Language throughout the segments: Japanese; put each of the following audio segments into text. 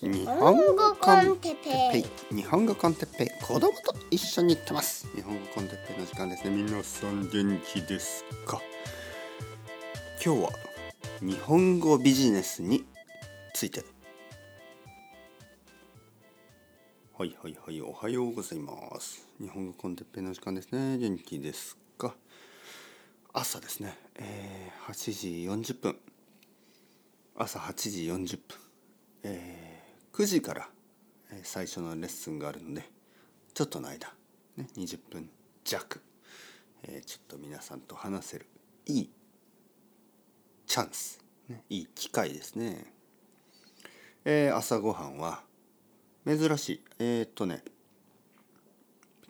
日本語コンテッペイ。日本語コンテッペイ。子供と一緒に行ってます。日本語コンテッペイの時間ですね。皆さん元気ですか？今日は日本語ビジネスについて。はいはいはいおはようございます。日本語コンテッペイの時間ですね。元気ですか？朝ですね、えー、8時40分。朝8時40分、えー、9時から最初のレッスンがあるのでちょっとの間、ね、20分弱、えー、ちょっと皆さんと話せるいいチャンス、ね、いい機会ですね、えー、朝ごはんは珍しいえー、っとね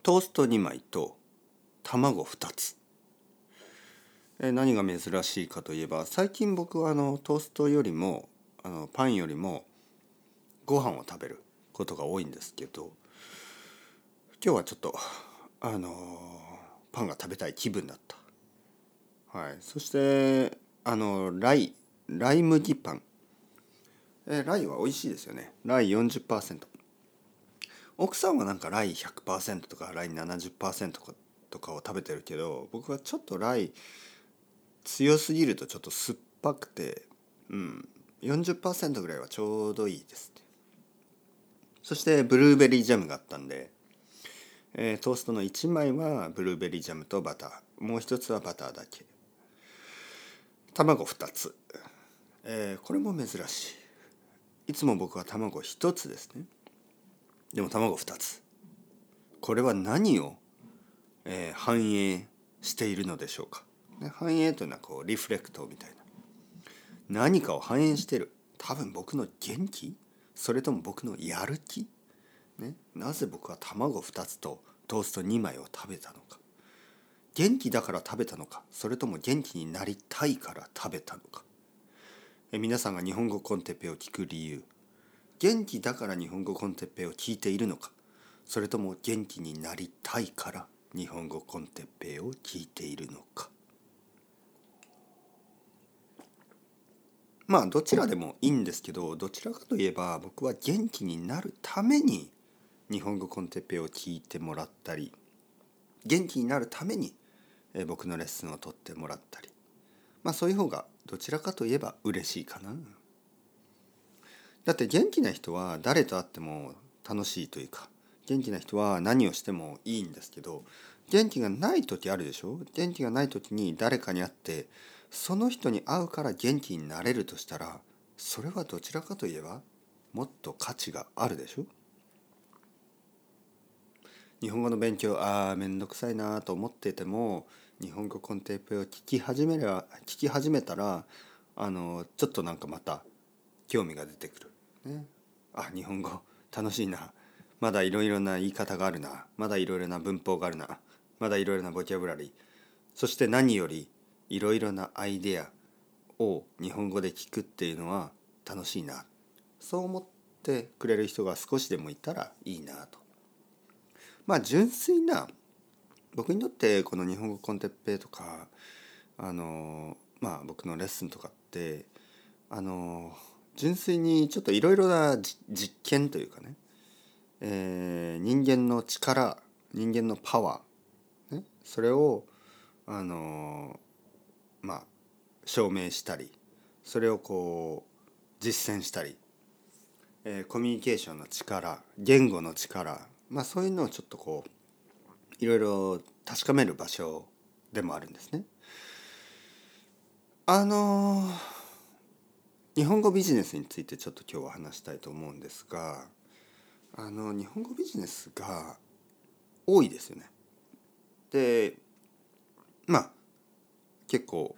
トースト2枚と卵2つ。え何が珍しいかといえば最近僕はあのトーストよりもあのパンよりもご飯を食べることが多いんですけど今日はちょっとあのパンが食べたい気分だった。はい、そしてあのライライ麦パン。えライは美味しいですよね。ライ40%奥さんはなんかライ100%とかライ70%とかを食べてるけど僕はちょっとライ強すぎるとちょっと酸っぱくてうん。40%ぐらいはちょうどいいです。そしてブルーベリージャムがあったんで、えー、トーストの1枚はブルーベリージャムとバター。もう一つはバターだけ。卵2つ、えー、これも珍しい。いつも僕は卵1つですね。でも卵2つ。これは何を、えー、反映しているのでしょうか。反映というのはこうリフレクトみたいな。何かを反映してる。多分僕の元気？それとも僕のやる気、ね、なぜ僕は卵2つとトースト2枚を食べたのか？元気だから食べたのか？それとも元気になりたいから食べたのか？え皆さんが日本語コンテッペを聞く理由。元気だから日本語コンテッペを聞いているのか？それとも元気になりたいから日本語コンテッペを聞いているのか？まあどちらでもいいんですけどどちらかといえば僕は元気になるために日本語コンテッペを聞いてもらったり元気になるために僕のレッスンを取ってもらったりまあそういう方がどちらかといえば嬉しいかな。だって元気な人は誰と会っても楽しいというか元気な人は何をしてもいいんですけど元気がない時あるでしょ？元気がない時に誰かに会ってその人に会うから元気になれるとしたらそれはどちらかといえばもっと価値があるでしょ？日本語の勉強ああ面倒くさいなと思ってても日本語コンテンペを聞き始めれば聞き始めたらあのちょっとなんかまた興味が出てくる。ね、あ日本語楽しいな。まだいろいろな言い方があるな。まだいろいろな文法があるな。まだいろいろなボキャブラリー。そして何よりいろいろなアイデアを日本語で聞くっていうのは楽しいなそう思ってくれる人が少しでもいたらいいなと。まあ純粋な僕にとってこの日本語コンテッペイとかあのまあ僕のレッスンとかってあの純粋にちょっといろいろな実験というかね、えー、人間の力人間のパワー、ね、それをあのまあ証明したりそれをこう実践したり、えー、コミュニケーションの力言語の力まあそういうのをちょっとこういろいろ確かめる場所でもあるんですね。あのー、日本語ビジネスについてちょっと今日は話したいと思うんですがあの日本語ビジネスが多いですよね。でまあ結構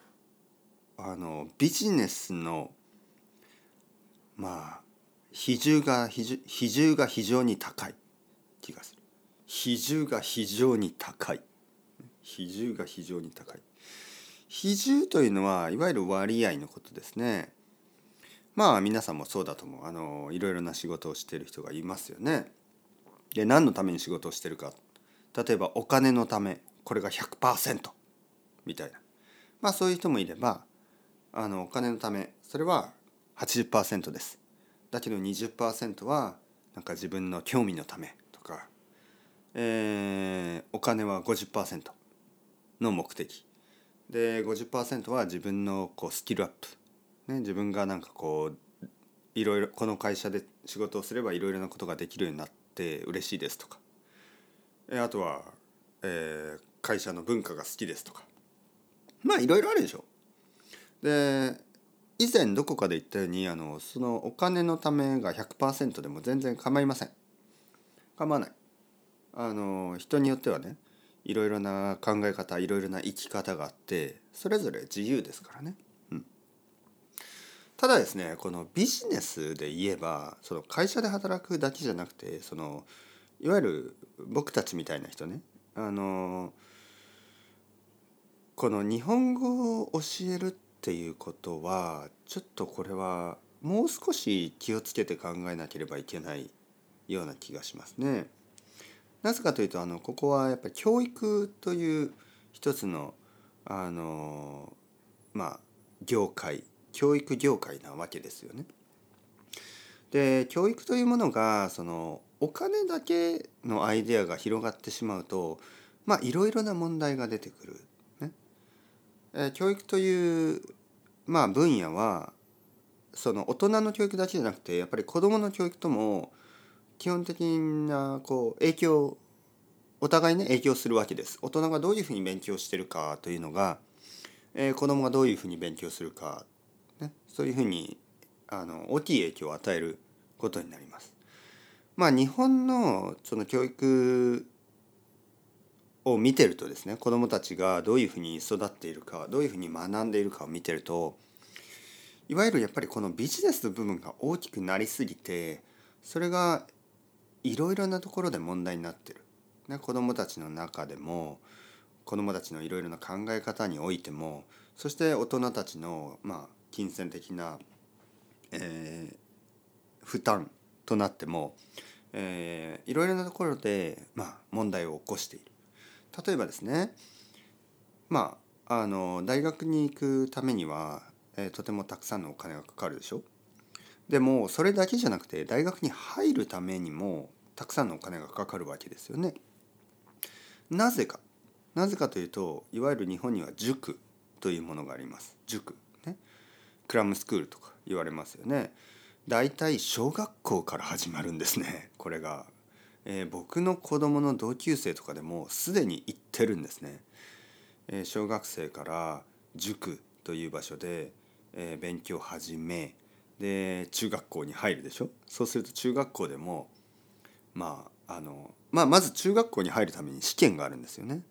あのビジネスのまあ比重が比重比重が非常に高い気がする。比重が非常に高い。比重が非常に高い。比重というのはいわゆる割合のことですね。まあ皆さんもそうだと思う。あのいろいろな仕事をしている人がいますよね。で何のために仕事をしてるか。例えばお金のため。これが100%みたいな。まあそういう人もいればあのお金のためそれは80%です。だけど20%はなんか自分の興味のためとか、えー、お金は50%の目的。で50%は自分のこうスキルアップ、ね、自分がなんかこういろいろこの会社で仕事をすればいろいろなことができるようになって嬉しいですとか。えあとは、えー、会社の文化が好きですとか。まあいろいろあるでしょ。で以前どこかで言ったようにあのそのお金のためが100%でも全然構いません。構わない。あの人によってはねいろいろな考え方いろいろな生き方があってそれぞれ自由ですからね。うん、ただですねこのビジネスで言えばその会社で働くだけじゃなくてそのいわゆる僕たちみたいな人ねあのこの日本語を教えるっていうことはちょっとこれはもう少し気をつけて考えなければいけないような気がしますね。なぜかというとあのここはやっぱり教育という一つのあのまあ業界教育業界なわけですよね。で教育というものがそのお金だけのアイデアが広がってしまうとまあいろいろな問題が出てくるえ教育というまあ分野はその大人の教育だけじゃなくてやっぱり子どもの教育とも基本的なこう影響お互いね影響するわけです。大人がどういうふうに勉強してるかというのが、えー、子どもがどういうふうに勉強するか、ね、そういうふうにあの大きい影響を与えることになります。まあ日本のその教育を見てるとですね子どもたちがどういうふうに育っているかどういうふうに学んでいるかを見てるといわゆるやっぱりこのビジネスの部分が大きくなりすぎてそれがいろいろなところで問題になってる。ね、子どもたちの中でも子どもたちのいろいろな考え方においてもそして大人たちのまあ金銭的な、えー、負担となっても、いろいろなところで、まあ、問題を起こしている。例えばですねまああの大学に行くためには、えー、とてもたくさんのお金がかかるでしょ？でもそれだけじゃなくて大学に入るためにもたくさんのお金がかかるわけですよね。なぜかなぜかというといわゆる日本には塾というものがあります。塾ねクラムスクールとか言われますよね。だいたい小学校から始まるんですねこれがえー、僕の子供の同級生とかでもすでに行ってるんですね。えー、小学生から塾という場所で、えー、勉強を始めで中学校に入るでしょ？そうすると中学校でもまああのまあまず中学校に入るために試験があるんですよね。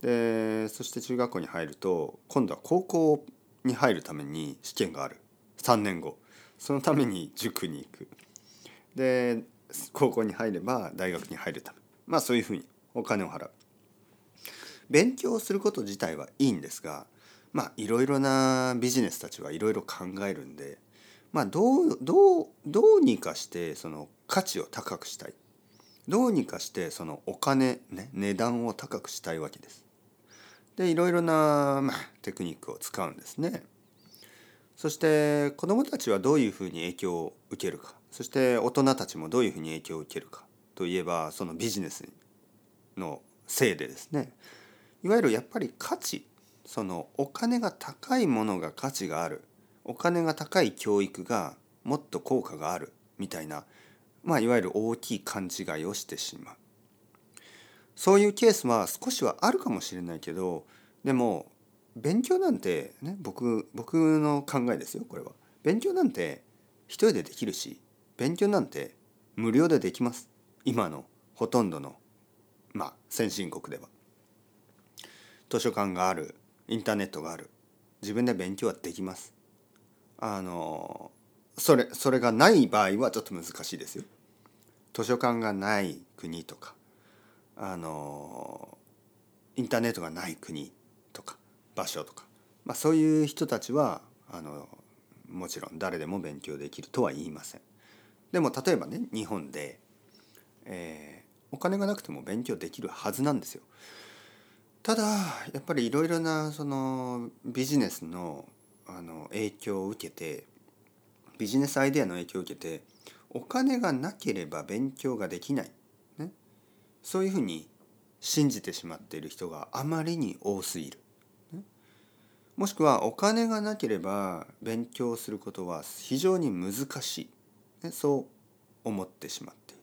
でそして中学校に入ると今度は高校に入るために試験がある3年後そのために塾に行く。で高校に入れば大学に入るためまあそういうふうにお金を払う勉強すること自体はいいんですがまあいろいろなビジネスたちはいろいろ考えるんでまあどうどうどうにかしてその価値を高くしたいどうにかしてそのお金ね値段を高くしたいわけです。でいろいろな、まあ、テクニックを使うんですね。そして子どもたちはどういうふうに影響を受けるか。そして大人たちもどういうふうに影響を受けるかといえばそのビジネスのせいでですね。いわゆるやっぱり価値そのお金が高いものが価値がある。お金が高い教育がもっと効果がある。みたいな、まあ、いわゆる大きい勘違いをしてしまう。そういうケースは少しはあるかもしれないけどでも勉強なんてね僕僕の考えですよこれは。勉強なんて一人でできるし勉強なんて無料でできます。今のほとんどのまあ先進国では。図書館があるインターネットがある。自分で勉強はできます。あのそれそれがない場合はちょっと難しいですよ。図書館がない国とかあのインターネットがない国とか場所とか、まあ、そういう人たちはあのもちろん誰でも勉強できるとは言いません。でも例えばね日本で、えー、お金がなくても勉強できるはずなんですよ。ただやっぱりいろいろなそのビジネスのあの影響を受けてビジネスアイデアの影響を受けてお金がなければ勉強ができない、ね、そういうふうに信じてしまっている人があまりに多すぎる。もしくはお金がなければ勉強することは非常に難しい、ね、そう思ってしまっている。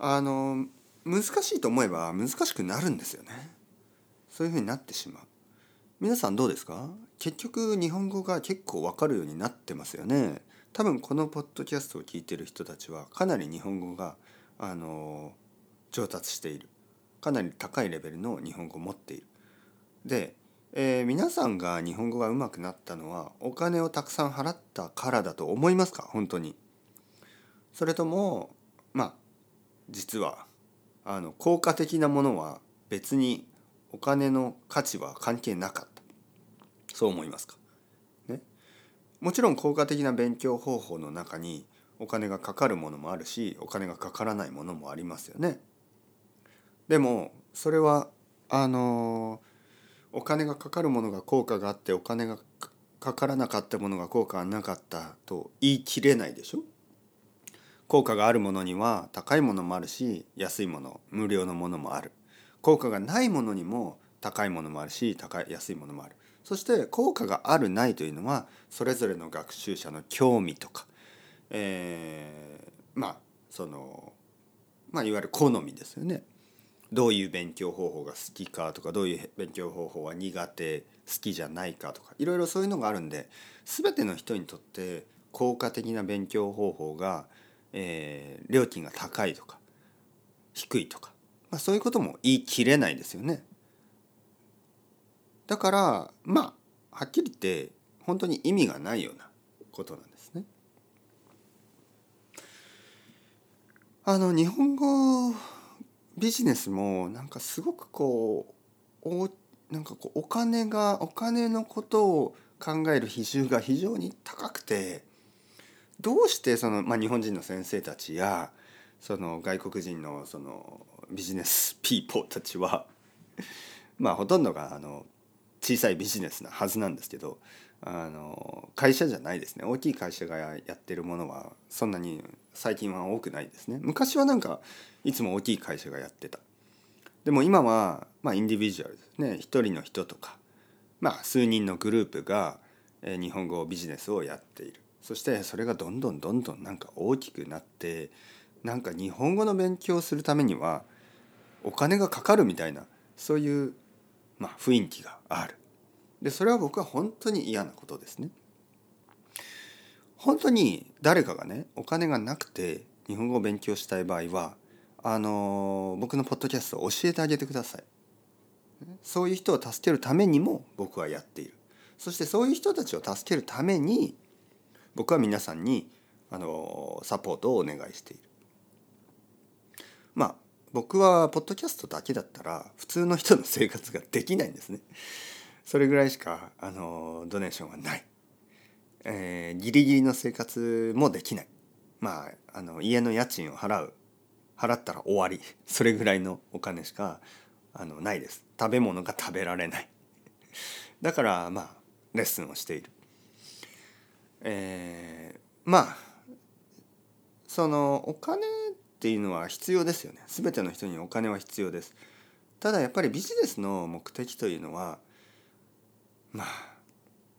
あの難しいと思えば難しくなるんですよね。そういうふうになってしまう。皆さんどうですか？結局日本語が結構わかるようになってますよね。多分このポッドキャストを聞いてる人たちはかなり日本語があの上達しているかなり高いレベルの日本語を持っている。で、えー、皆さんが日本語が上手くなったのはお金をたくさん払ったからだと思いますか？本当に。それともまあ実はあの効果的なものは別にお金の価値は関係なかったそう思いますか、ね、もちろん効果的な勉強方法の中にお金がかかるものもあるしお金がかからないものもありますよね。でもそれはあのお金がかかるものが効果があってお金がかからなかったものが効果がなかったと言い切れないでしょ？効果があるものには高いものもあるし安いもの無料のものもある。効果がないものにも高いものもあるし高い安いものもある。そして効果があるないというのはそれぞれの学習者の興味とか、えー、まあそのまあいわゆる好みですよね。どういう勉強方法が好きかとかどういう勉強方法は苦手好きじゃないかとかいろいろそういうのがあるんで全ての人にとって効果的な勉強方法が、えー、料金が高いとか低いとか、まあ、そういうことも言い切れないですよね。だからまあはっきり言って本当に意味がないようなことなんですね。あの日本語ビジネスもなんかすごくこうおなんかこうお金がお金のことを考える比重が非常に高くてどうしてその、まあ、日本人の先生たちやその外国人のそのビジネスピーポーたちは まあほとんどがあの小さいビジネスなはずなんですけどあの会社じゃないですね。大きい会社がやってるものはそんなに最近は多くないですね。昔はなんかいつも大きい会社がやってた。でも今はまあインディビジュアルですね。一人の人とかまあ数人のグループが日本語ビジネスをやっている。そしてそれがどんどんどんどんなんか大きくなってなんか日本語の勉強をするためにはお金がかかるみたいなそういう、まあ、雰囲気がある。でそれは僕は本当に嫌なことですね。本当に誰かがねお金がなくて日本語を勉強したい場合はあの僕のポッドキャストを教えてあげてください。そういう人を助けるためにも僕はやっている。そしてそういう人たちを助けるために僕は皆さんにあのサポートをお願いしている。まあ僕はポッドキャストだけだったら普通の人の生活ができないんですね。それぐらいしかあのドネーションはない。えー、ギリギリの生活もできない。まああの家の家賃を払う。払ったら終わり。それぐらいのお金しかあのないです。食べ物が食べられない。だからまあレッスンをしている。えー、まあそのお金っていうのは必要ですよね。全ての人にお金は必要です。ただやっぱりビジネスの目的というのはまあ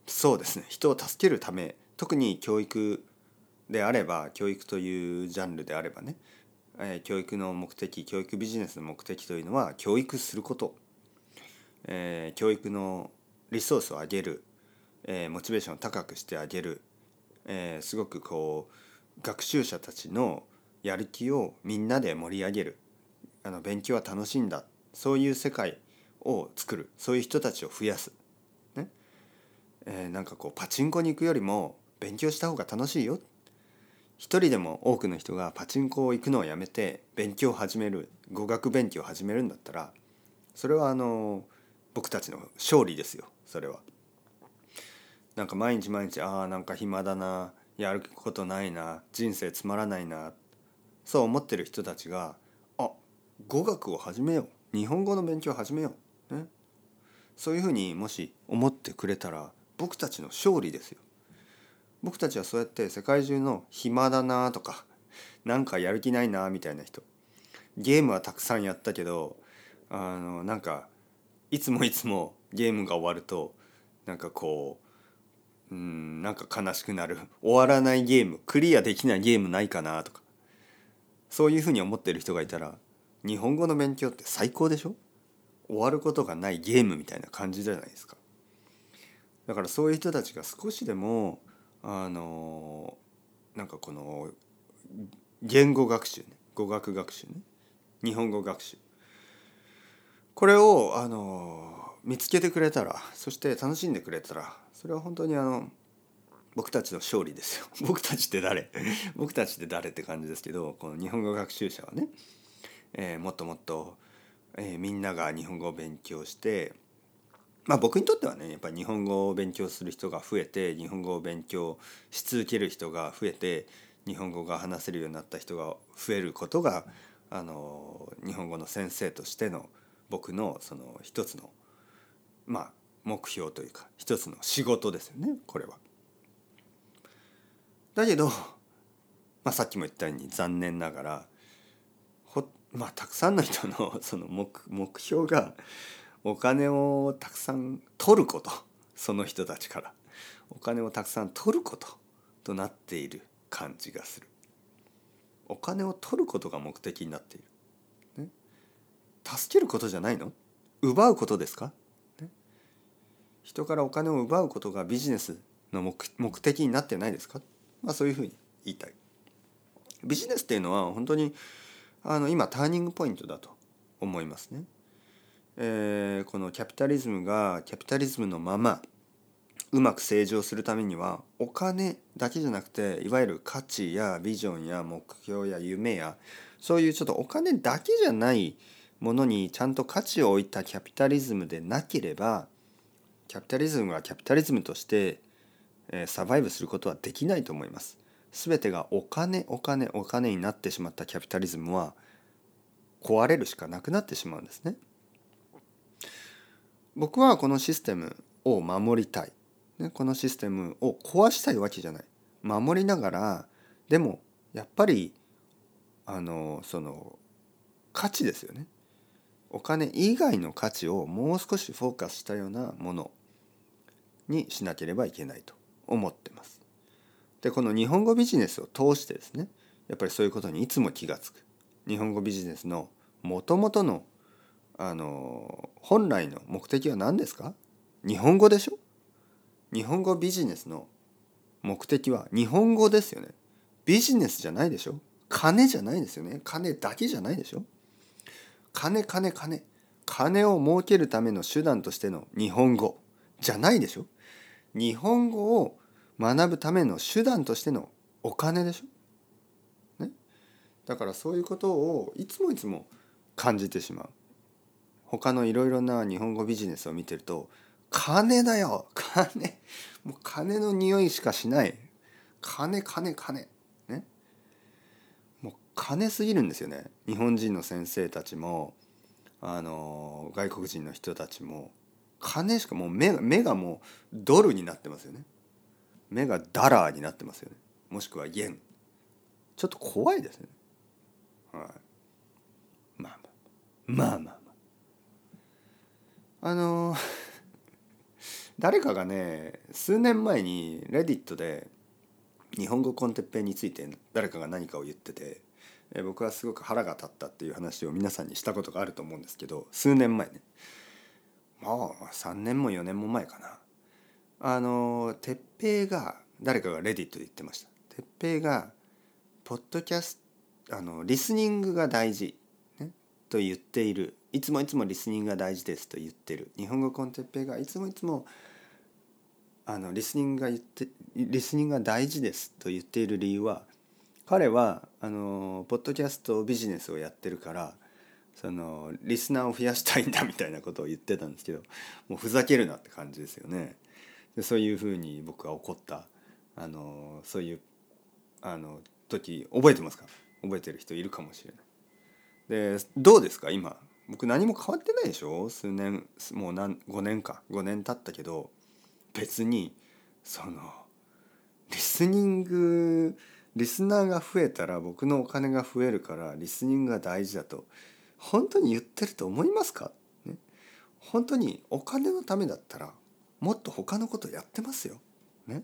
そうですね。人を助けるため特に教育であれば教育というジャンルであればね、えー、教育の目的教育ビジネスの目的というのは教育すること、えー、教育のリソースを上げる、えー、モチベーションを高くしてあげる、えすごくこう学習者たちのやる気をみんなで盛り上げる。あの勉強は楽しいんだ。そういう世界を作る。そういう人たちを増やす。えー、なんかこうパチンコに行くよりも勉強した方が楽しいよ一人でも多くの人がパチンコを行くのをやめて勉強を始める語学勉強を始めるんだったらそれはあの僕たちの勝利ですよそれは。なんか毎日毎日ああなんか暇だなやることないな人生つまらないなそう思ってる人たちがあ語学を始めよう日本語の勉強を始めよう、ね、そういうふうにもし思ってくれたら僕たちの勝利ですよ。僕たちはそうやって世界中の暇だなとかなんかやる気ないなみたいな人ゲームはたくさんやったけどあのなんかいつもいつもゲームが終わるとなんかこううんなんか悲しくなる終わらないゲームクリアできないゲームないかなとかそういうふうに思ってる人がいたら日本語の勉強って最高でしょ？終わることがないゲームみたいな感じじゃないですか。だからそういう人たちが少しでもあのなんかこの言語学習ね。語学学習ね。日本語学習。これをあの見つけてくれたらそして楽しんでくれたらそれは本当にあの僕たちの勝利ですよ。僕たちって誰？僕たちって誰って感じですけどこの日本語学習者はね、えー、もっともっと、えー、みんなが日本語を勉強してまあ僕にとってはねやっぱり日本語を勉強する人が増えて日本語を勉強し続ける人が増えて日本語が話せるようになった人が増えることがあの日本語の先生としての僕のその一つのまあ目標というか一つの仕事ですよねこれは。だけど、まあ、さっきも言ったように残念ながらほ、まあ、たくさんの人のその目目標がお金をたくさん取ることその人たちから。お金をたくさん取ることとなっている感じがする。お金を取ることが目的になっている、ね、助けることじゃないの？奪うことですか、ね、人からお金を奪うことがビジネスの目目的になってないですか、まあ、そういうふうに言いたい。ビジネスっていうのは本当にあの今ターニングポイントだと思いますね。えー、このキャピタリズムがキャピタリズムのままうまく成長するためにはお金だけじゃなくていわゆる価値やビジョンや目標や夢やそういうちょっとお金だけじゃないものにちゃんと価値を置いたキャピタリズムでなければキャピタリズムがキャピタリズムとして、えー、サバイブすることはできないと思います。全てがお金お金お金になってしまったキャピタリズムは壊れるしかなくなってしまうんですね。僕はこのシステムを守りたい、ね、このシステムを壊したいわけじゃない。守りながらでもやっぱりあのその価値ですよね。お金以外の価値をもう少しフォーカスしたようなものにしなければいけないと思ってます。でこの日本語ビジネスを通してですねやっぱりそういうことにいつも気が付く。日本語ビジネスのもともとのあの本来の目的は何ですか？日本語でしょ？日本語ビジネスの目的は日本語ですよね。ビジネスじゃないでしょ？金じゃないですよね。金だけじゃないでしょ？金金金。金を儲けるための手段としての日本語じゃないでしょ？日本語を学ぶための手段としてのお金でしょ、ね、だからそういうことをいつもいつも感じてしまう。他のいろいろな日本語ビジネスを見てると金だよ金。もう金の匂いしかしない。金金金。ね。もう金すぎるんですよね。日本人の先生たちもあの外国人の人たちも。金しかもう目が目がもうドルになってますよね。目がダラーになってますよね。もしくはイエンちょっと怖いですね。はい。まあまあ。まあまあ。あの 誰かがね数年前にレディットで日本語コンテッペイについて誰かが何かを言ってて僕はすごく腹が立ったっていう話を皆さんにしたことがあると思うんですけど数年前ね。まあ3年も4年も前かな。あの鉄平が誰かがレディットで言ってました。鉄平がポッドキャストあのリスニングが大事、と言っているいつもいつもリスニングが大事ですと言ってる日本語コンテッペイがいつもいつもあのリスニングが言ってリスニングが大事ですと言っている理由は彼はあのポッドキャストビジネスをやってるからそのリスナーを増やしたいんだみたいなことを言ってたんですけどもうふざけるなって感じですよね。でそういうふうに僕は怒ったあのそういうあの時覚えてますか？覚えてる人いるかもしれない。でどうですか？今。僕何も変わってないでしょ？数年もう何5年か。5年経ったけど別にそのリスニングリスナーが増えたら僕のお金が増えるからリスニングが大事だと本当に言ってると思いますか、ね、本当にお金のためだったらもっと他のことやってますよ。ね、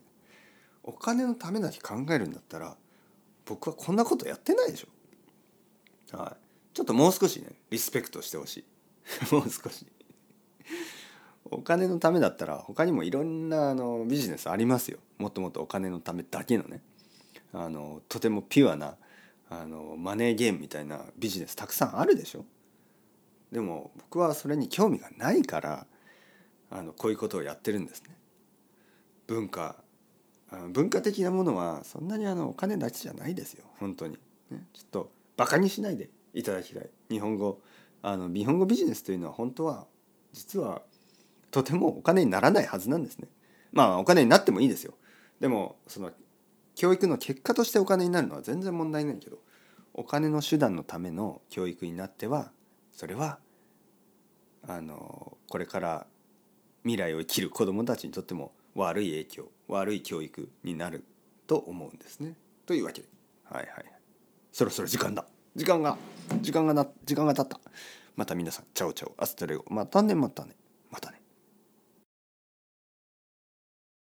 お金のためだけ考えるんだったら僕はこんなことやってないでしょ。はい、ちょっともう少しねリスペクトしてほしい。もう少し。お金のためだったら他にもいろんなあのビジネスありますよ。もっともっとお金のためだけのね。あのとてもピュアなあのマネーゲームみたいなビジネスたくさんあるでしょでも僕はそれに興味がないからあのこういうことをやってるんですね。文化文化的なものはそんなにあのお金だけじゃないですよ本当に、ね、ちょっとバカにしないでいただきたい。日本語。あの日本語ビジネスというのは本当は実はとてもお金にならないはずなんですね。まあお金になってもいいですよ。でもその教育の結果としてお金になるのは全然問題ないけどお金の手段のための教育になってはそれはあのこれから未来を生きる子どもたちにとっても悪い影響悪い教育になると思うんですね。というわけで。はいはい。そろそろ時間だ。時間が時間がな時間が経った。また皆さん chao chao。 hasta luego またねまたね。またね。